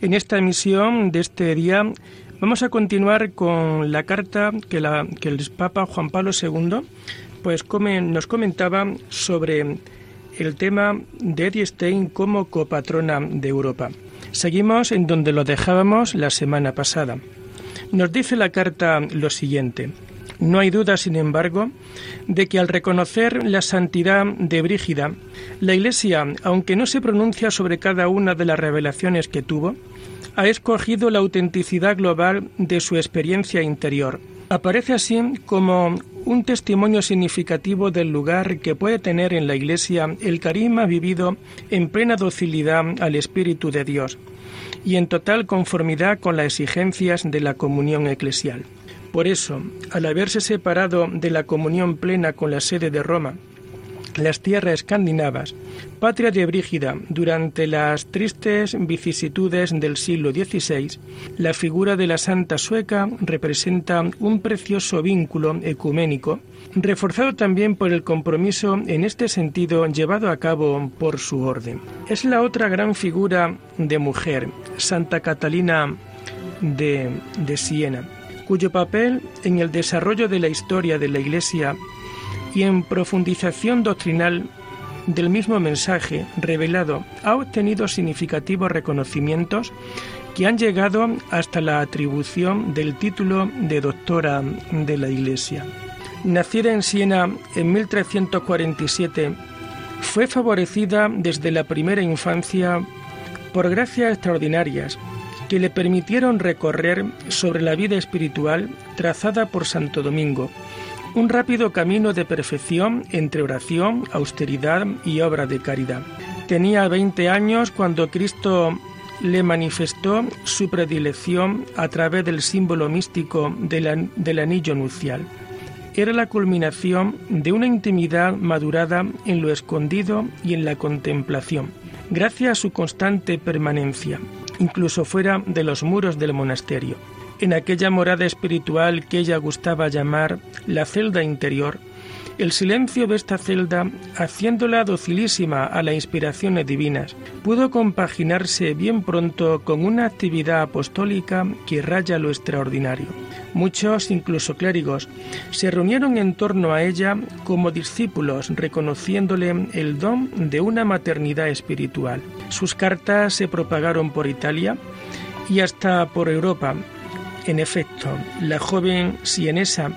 En esta emisión de este día vamos a continuar con la carta que, el Papa Juan Pablo II pues, nos comentaba sobre el tema de Eddie Stein como copatrona de Europa. Seguimos en donde lo dejábamos la semana pasada. Nos dice la carta lo siguiente. No hay duda, sin embargo, de que al reconocer la santidad de Brígida, la Iglesia, aunque no se pronuncia sobre cada una de las revelaciones que tuvo, ha escogido la autenticidad global de su experiencia interior. Aparece así como un testimonio significativo del lugar que puede tener en la Iglesia el carisma vivido en plena docilidad al Espíritu de Dios y en total conformidad con las exigencias de la comunión eclesial. Por eso, al haberse separado de la comunión plena con la sede de Roma, las tierras escandinavas, patria de Brígida durante las tristes vicisitudes del siglo XVI, la figura de la santa sueca representa un precioso vínculo ecuménico, reforzado también por el compromiso en este sentido llevado a cabo por su orden. Es la otra gran figura de mujer, Santa Catalina de, de Siena cuyo papel en el desarrollo de la historia de la Iglesia y en profundización doctrinal del mismo mensaje revelado ha obtenido significativos reconocimientos que han llegado hasta la atribución del título de doctora de la Iglesia. Nacida en Siena en 1347, fue favorecida desde la primera infancia por gracias extraordinarias que le permitieron recorrer sobre la vida espiritual trazada por Santo Domingo, un rápido camino de perfección entre oración, austeridad y obra de caridad. Tenía 20 años cuando Cristo le manifestó su predilección a través del símbolo místico del, del anillo nupcial. Era la culminación de una intimidad madurada en lo escondido y en la contemplación, gracias a su constante permanencia incluso fuera de los muros del monasterio. En aquella morada espiritual que ella gustaba llamar la celda interior, el silencio de esta celda, haciéndola docilísima a las inspiraciones divinas, pudo compaginarse bien pronto con una actividad apostólica que raya lo extraordinario. Muchos, incluso clérigos, se reunieron en torno a ella como discípulos, reconociéndole el don de una maternidad espiritual. Sus cartas se propagaron por Italia y hasta por Europa. En efecto, la joven sienesa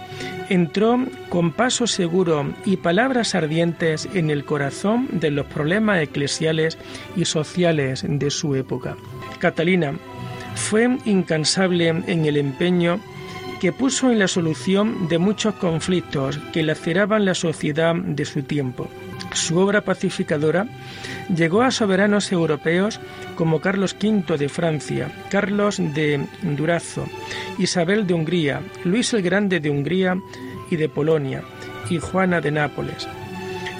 entró con paso seguro y palabras ardientes en el corazón de los problemas eclesiales y sociales de su época. Catalina fue incansable en el empeño que puso en la solución de muchos conflictos que laceraban la sociedad de su tiempo. Su obra pacificadora llegó a soberanos europeos como Carlos V de Francia, Carlos de Durazo, Isabel de Hungría, Luis el Grande de Hungría y de Polonia, y Juana de Nápoles.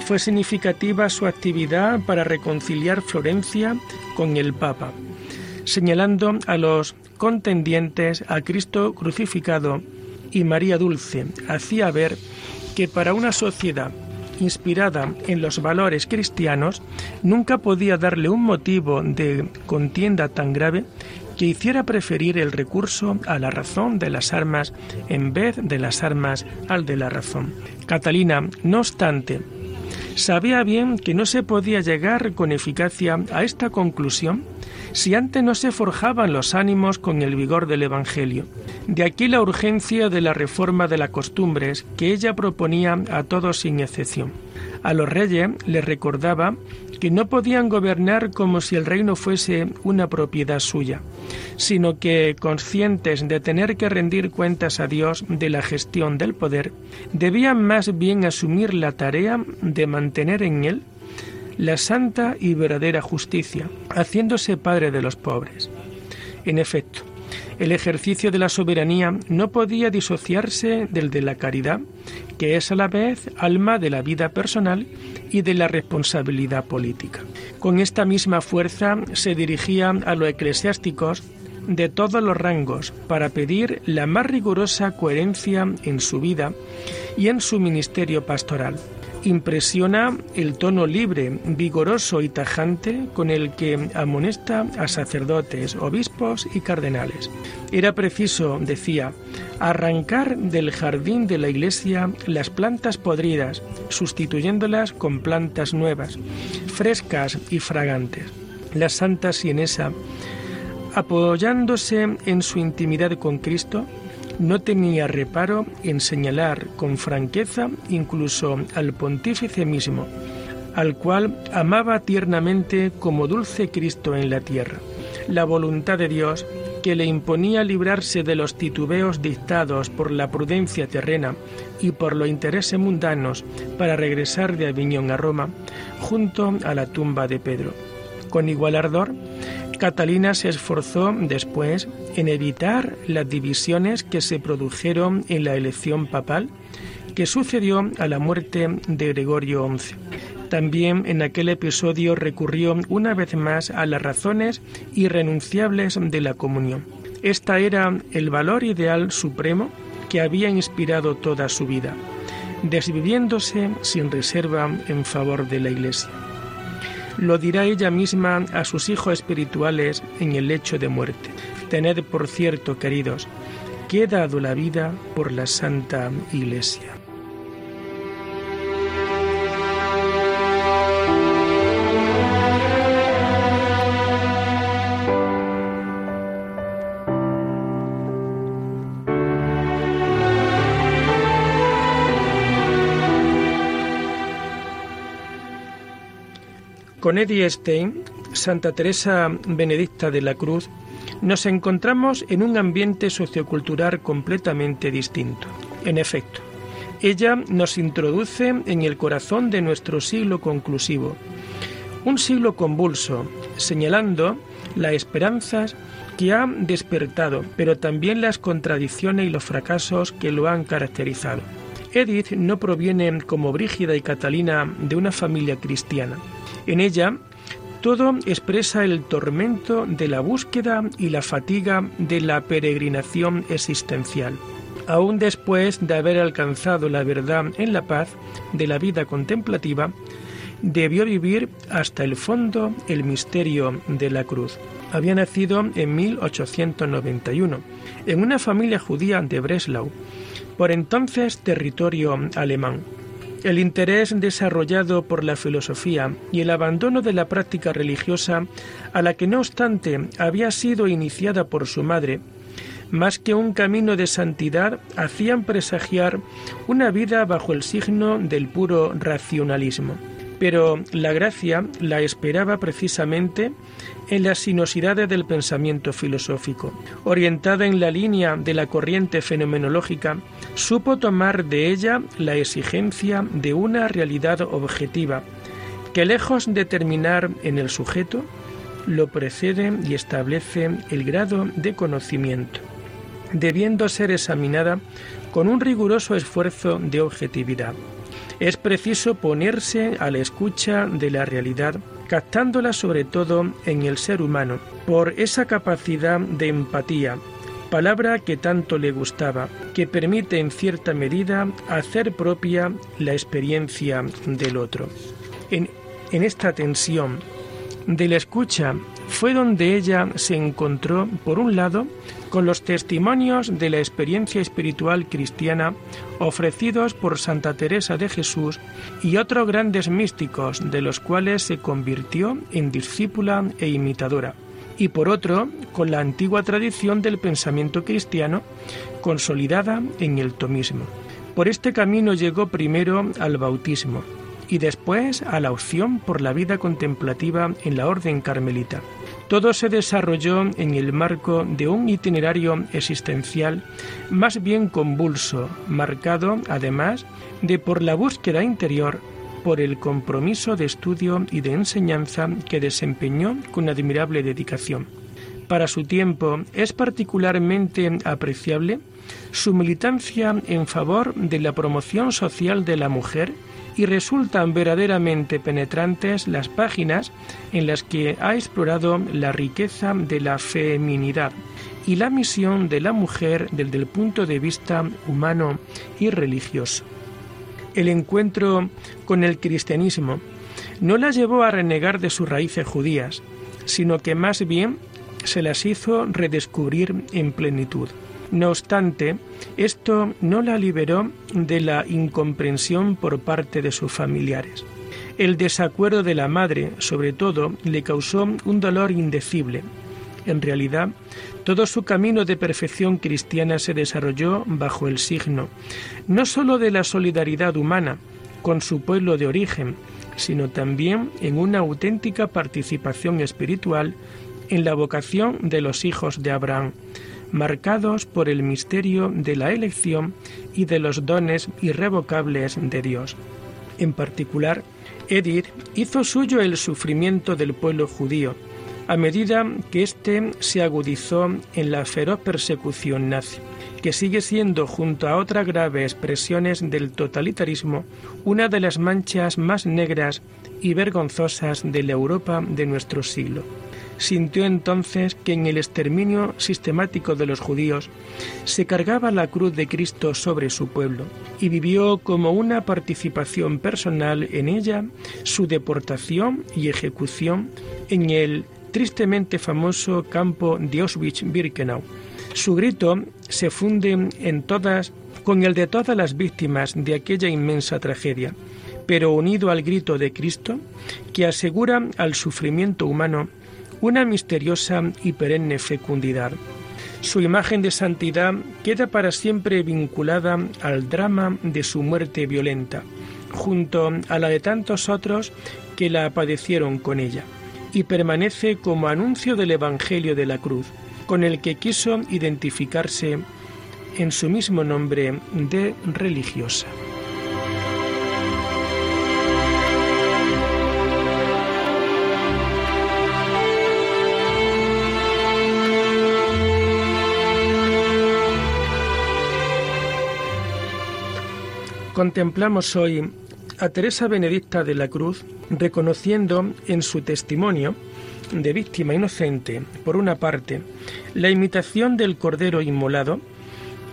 Fue significativa su actividad para reconciliar Florencia con el Papa, señalando a los contendientes a Cristo crucificado y María Dulce, hacía ver que para una sociedad inspirada en los valores cristianos, nunca podía darle un motivo de contienda tan grave que hiciera preferir el recurso a la razón de las armas en vez de las armas al de la razón. Catalina, no obstante, sabía bien que no se podía llegar con eficacia a esta conclusión si antes no se forjaban los ánimos con el vigor del Evangelio. De aquí la urgencia de la reforma de las costumbres que ella proponía a todos sin excepción. A los reyes les recordaba que no podían gobernar como si el reino fuese una propiedad suya, sino que, conscientes de tener que rendir cuentas a Dios de la gestión del poder, debían más bien asumir la tarea de mantener en él la santa y verdadera justicia, haciéndose padre de los pobres. En efecto, el ejercicio de la soberanía no podía disociarse del de la caridad, que es a la vez alma de la vida personal y de la responsabilidad política. Con esta misma fuerza se dirigía a los eclesiásticos de todos los rangos para pedir la más rigurosa coherencia en su vida y en su ministerio pastoral. Impresiona el tono libre, vigoroso y tajante con el que amonesta a sacerdotes, obispos y cardenales. Era preciso, decía, arrancar del jardín de la iglesia las plantas podridas, sustituyéndolas con plantas nuevas, frescas y fragantes. La Santa Sienesa apoyándose en su intimidad con Cristo, no tenía reparo en señalar con franqueza incluso al pontífice mismo, al cual amaba tiernamente como dulce Cristo en la tierra. La voluntad de Dios, que le imponía librarse de los titubeos dictados por la prudencia terrena y por los intereses mundanos para regresar de Aviñón a Roma, junto a la tumba de Pedro. Con igual ardor, Catalina se esforzó después en evitar las divisiones que se produjeron en la elección papal que sucedió a la muerte de Gregorio XI. También en aquel episodio recurrió una vez más a las razones irrenunciables de la comunión. Esta era el valor ideal supremo que había inspirado toda su vida, desviviéndose sin reserva en favor de la Iglesia. Lo dirá ella misma a sus hijos espirituales en el lecho de muerte. Tened por cierto, queridos, que he dado la vida por la Santa Iglesia. Con Eddie Stein, Santa Teresa Benedicta de la Cruz, nos encontramos en un ambiente sociocultural completamente distinto. En efecto, ella nos introduce en el corazón de nuestro siglo conclusivo, un siglo convulso, señalando las esperanzas que ha despertado, pero también las contradicciones y los fracasos que lo han caracterizado. Edith no proviene, como Brígida y Catalina, de una familia cristiana. En ella, todo expresa el tormento de la búsqueda y la fatiga de la peregrinación existencial. Aún después de haber alcanzado la verdad en la paz de la vida contemplativa, debió vivir hasta el fondo el misterio de la cruz. Había nacido en 1891 en una familia judía de Breslau, por entonces territorio alemán. El interés desarrollado por la filosofía y el abandono de la práctica religiosa, a la que no obstante había sido iniciada por su madre, más que un camino de santidad, hacían presagiar una vida bajo el signo del puro racionalismo. Pero la gracia la esperaba precisamente en las sinuosidades del pensamiento filosófico. Orientada en la línea de la corriente fenomenológica, supo tomar de ella la exigencia de una realidad objetiva, que lejos de terminar en el sujeto, lo precede y establece el grado de conocimiento, debiendo ser examinada con un riguroso esfuerzo de objetividad. Es preciso ponerse a la escucha de la realidad captándola sobre todo en el ser humano, por esa capacidad de empatía, palabra que tanto le gustaba, que permite en cierta medida hacer propia la experiencia del otro. En, esta tensión de la escucha fue donde ella se encontró, por un lado, con los testimonios de la experiencia espiritual cristiana ofrecidos por Santa Teresa de Jesús y otros grandes místicos de los cuales se convirtió en discípula e imitadora, y por otro, con la antigua tradición del pensamiento cristiano consolidada en el tomismo. Por este camino llegó primero al bautismo y después a la opción por la vida contemplativa en la orden carmelita. Todo se desarrolló en el marco de un itinerario existencial más bien convulso, marcado además de por la búsqueda interior, por el compromiso de estudio y de enseñanza que desempeñó con admirable dedicación. para su tiempo es particularmente apreciable su militancia en favor de la promoción social de la mujer y resultan verdaderamente penetrantes las páginas en las que ha explorado la riqueza de la feminidad y la misión de la mujer desde el punto de vista humano y religioso. El encuentro con el cristianismo no la llevó a renegar de sus raíces judías, sino que más bien se las hizo redescubrir en plenitud. No obstante, esto no la liberó de la incomprensión por parte de sus familiares. El desacuerdo de la madre, sobre todo, le causó un dolor indecible. En realidad, todo su camino de perfección cristiana se desarrolló bajo el signo, no sólo de la solidaridad humana con su pueblo de origen, sino también en una auténtica participación espiritual en la vocación de los hijos de Abraham, marcados por el misterio de la elección y de los dones irrevocables de Dios. En particular, Edith hizo suyo el sufrimiento del pueblo judío, a medida que éste se agudizó en la feroz persecución nazi, que sigue siendo, junto a otras graves expresiones del totalitarismo, una de las manchas más negras y vergonzosas de la Europa de nuestro siglo sintió entonces que en el exterminio sistemático de los judíos se cargaba la cruz de Cristo sobre su pueblo y vivió como una participación personal en ella su deportación y ejecución en el tristemente famoso campo de Auschwitz-Birkenau. Su grito se funde en todas con el de todas las víctimas de aquella inmensa tragedia, pero unido al grito de Cristo que asegura al sufrimiento humano una misteriosa y perenne fecundidad. Su imagen de santidad queda para siempre vinculada al drama de su muerte violenta, junto a la de tantos otros que la padecieron con ella, y permanece como anuncio del Evangelio de la Cruz, con el que quiso identificarse en su mismo nombre de religiosa. Contemplamos hoy a Teresa Benedicta de la Cruz reconociendo en su testimonio de víctima inocente, por una parte, la imitación del Cordero inmolado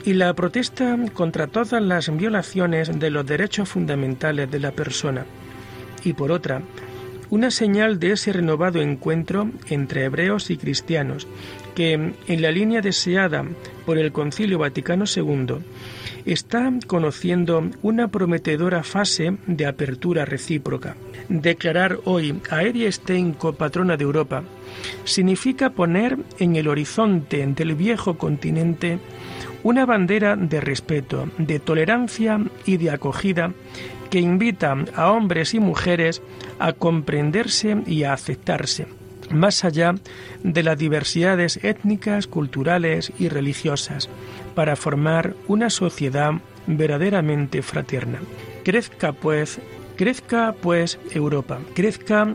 y la protesta contra todas las violaciones de los derechos fundamentales de la persona, y por otra, una señal de ese renovado encuentro entre hebreos y cristianos, que, en la línea deseada por el Concilio Vaticano II, está conociendo una prometedora fase de apertura recíproca. Declarar hoy a Eddie Stein copatrona de Europa significa poner en el horizonte del viejo continente una bandera de respeto, de tolerancia y de acogida que invita a hombres y mujeres a comprenderse y a aceptarse, más allá de las diversidades étnicas, culturales y religiosas, para formar una sociedad verdaderamente fraterna. Crezca pues, crezca pues Europa, crezca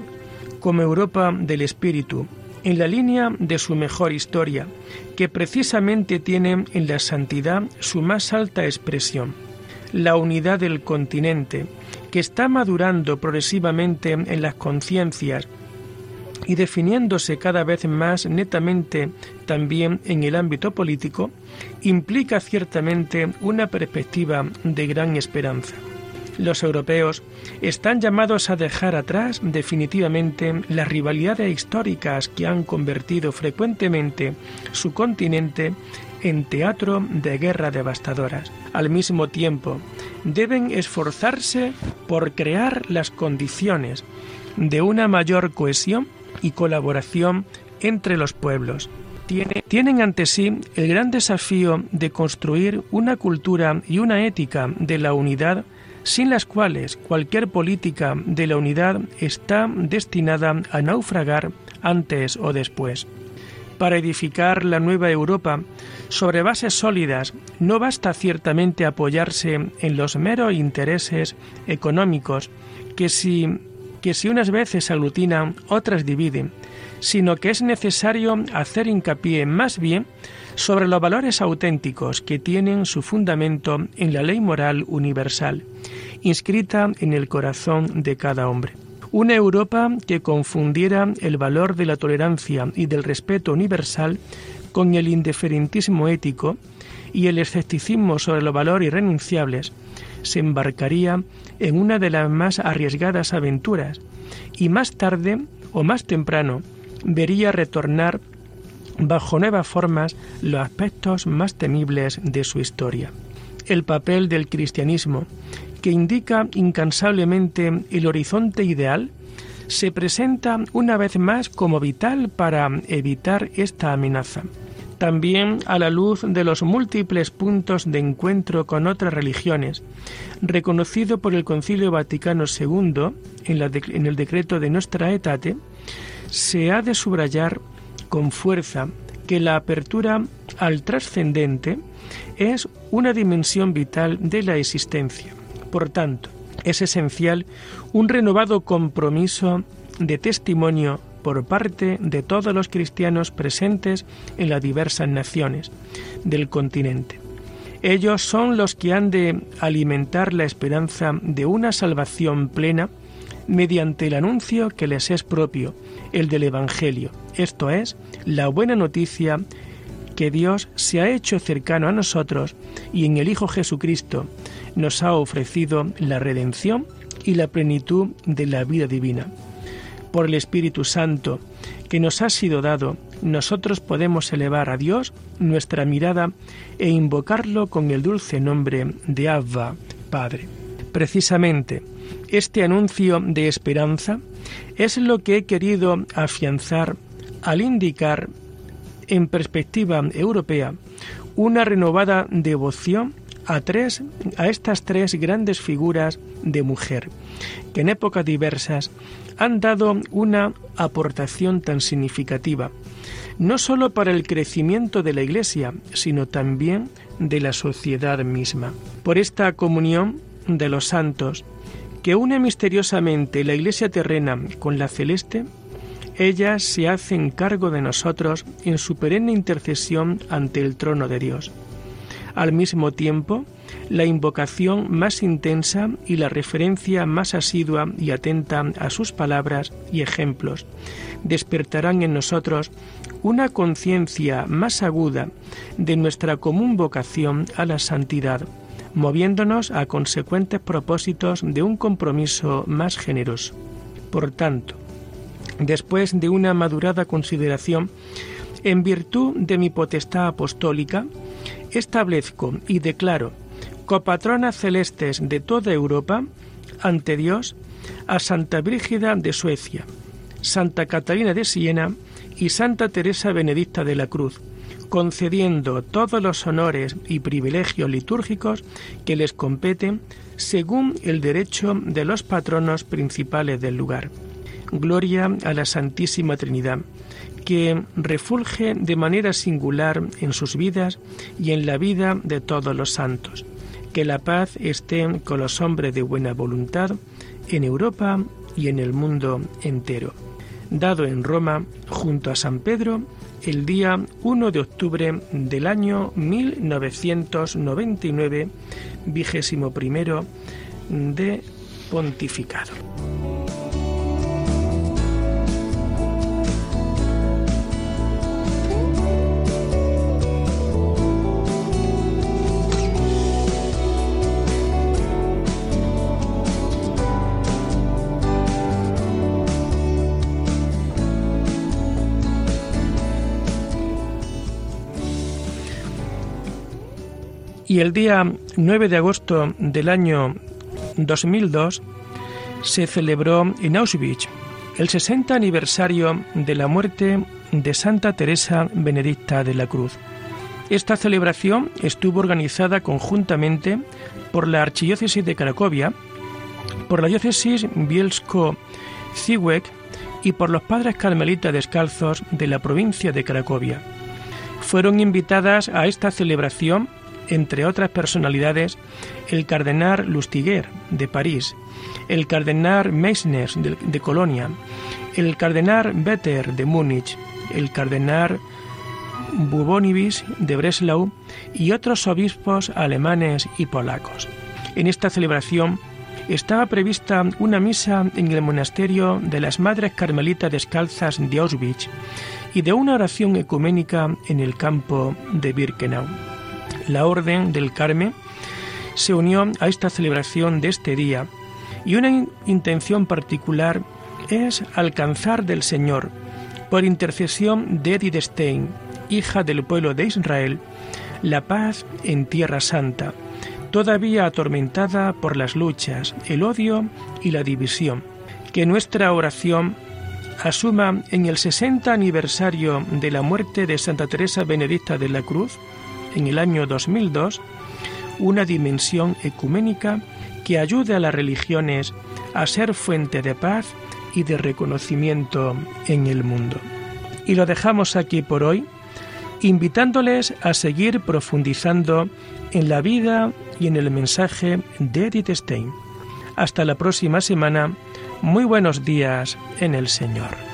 como Europa del Espíritu, en la línea de su mejor historia, que precisamente tiene en la santidad su más alta expresión, la unidad del continente, que está madurando progresivamente en las conciencias y definiéndose cada vez más netamente también en el ámbito político, implica ciertamente una perspectiva de gran esperanza. Los europeos están llamados a dejar atrás definitivamente las rivalidades históricas que han convertido frecuentemente su continente en teatro de guerra devastadoras. Al mismo tiempo, deben esforzarse por crear las condiciones de una mayor cohesión y colaboración entre los pueblos. tienen ante sí el gran desafío de construir una cultura y una ética de la unidad sin las cuales cualquier política de la unidad está destinada a naufragar antes o después. Para edificar la nueva Europa sobre bases sólidas no basta ciertamente apoyarse en los meros intereses económicos que si que si unas veces aglutinan, otras dividen, sino que es necesario hacer hincapié más bien sobre los valores auténticos que tienen su fundamento en la ley moral universal, inscrita en el corazón de cada hombre. Una Europa que confundiera el valor de la tolerancia y del respeto universal con el indiferentismo ético y el escepticismo sobre los valores irrenunciables, se embarcaría en una de las más arriesgadas aventuras y más tarde o más temprano vería retornar bajo nuevas formas los aspectos más temibles de su historia. El papel del cristianismo, que indica incansablemente el horizonte ideal, se presenta una vez más como vital para evitar esta amenaza. También a la luz de los múltiples puntos de encuentro con otras religiones, reconocido por el Concilio Vaticano II en, el decreto de Nostra Aetate, se ha de subrayar con fuerza que la apertura al trascendente es una dimensión vital de la existencia. Por tanto, es esencial un renovado compromiso de testimonio por parte de todos los cristianos presentes en las diversas naciones del continente. Ellos son los que han de alimentar la esperanza de una salvación plena mediante el anuncio que les es propio, el del Evangelio, esto es, la buena noticia que Dios se ha hecho cercano a nosotros y en el Hijo Jesucristo nos ha ofrecido la redención y la plenitud de la vida divina. Por el Espíritu Santo que nos ha sido dado, nosotros podemos elevar a Dios nuestra mirada e invocarlo con el dulce nombre de Abba, Padre. Precisamente, este anuncio de esperanza es lo que he querido afianzar al indicar en perspectiva europea una renovada devoción a, tres, a estas tres grandes figuras de mujer, que en épocas diversas han dado una aportación tan significativa, no sólo para el crecimiento de la Iglesia, sino también de la sociedad misma. Por esta comunión de los santos, que une misteriosamente la Iglesia terrena con la celeste, ellas se hacen cargo de nosotros en su perenne intercesión ante el trono de Dios. Al mismo tiempo, la invocación más intensa y la referencia más asidua y atenta a sus palabras y ejemplos despertarán en nosotros una conciencia más aguda de nuestra común vocación a la santidad, moviéndonos a consecuentes propósitos de un compromiso más generoso. Por tanto, después de una madurada consideración, en virtud de mi potestad apostólica, establezco y declaro copatronas celestes de toda Europa ante Dios a Santa Brígida de Suecia, Santa Catalina de Siena y Santa Teresa Benedicta de la Cruz, concediendo todos los honores y privilegios litúrgicos que les competen según el derecho de los patronos principales del lugar. Gloria a la Santísima Trinidad, que refulge de manera singular en sus vidas y en la vida de todos los santos. Que la paz esté con los hombres de buena voluntad en Europa y en el mundo entero. Dado en Roma, junto a San Pedro, el día 1 de octubre del año 1999, vigésimo primero de pontificado. Y el día 9 de agosto del año 2002 se celebró en Auschwitz el 60 aniversario de la muerte de Santa Teresa Benedicta de la Cruz. Esta celebración estuvo organizada conjuntamente por la Archidiócesis de Cracovia, por la Diócesis Bielsko-Ziwek y por los padres carmelitas descalzos de la provincia de Cracovia. Fueron invitadas a esta celebración entre otras personalidades, el cardenal Lustiger de París, el cardenal Meissner de, Colonia, el cardenal Vetter de Múnich, el cardenal Bubonivis de Breslau y otros obispos alemanes y polacos. En esta celebración estaba prevista una misa en el monasterio de las Madres Carmelitas Descalzas de Auschwitz y de una oración ecuménica en el campo de Birkenau. La Orden del Carmen se unió a esta celebración de este día y una intención particular es alcanzar del Señor, por intercesión de Edith Stein, hija del pueblo de Israel, la paz en Tierra Santa, todavía atormentada por las luchas, el odio y la división. Que nuestra oración asuma en el 60 aniversario de la muerte de Santa Teresa Benedicta de la Cruz, en el año 2002, una dimensión ecuménica que ayude a las religiones a ser fuente de paz y de reconocimiento en el mundo. Y lo dejamos aquí por hoy, invitándoles a seguir profundizando en la vida y en el mensaje de Edith Stein. Hasta la próxima semana. Muy buenos días en el Señor.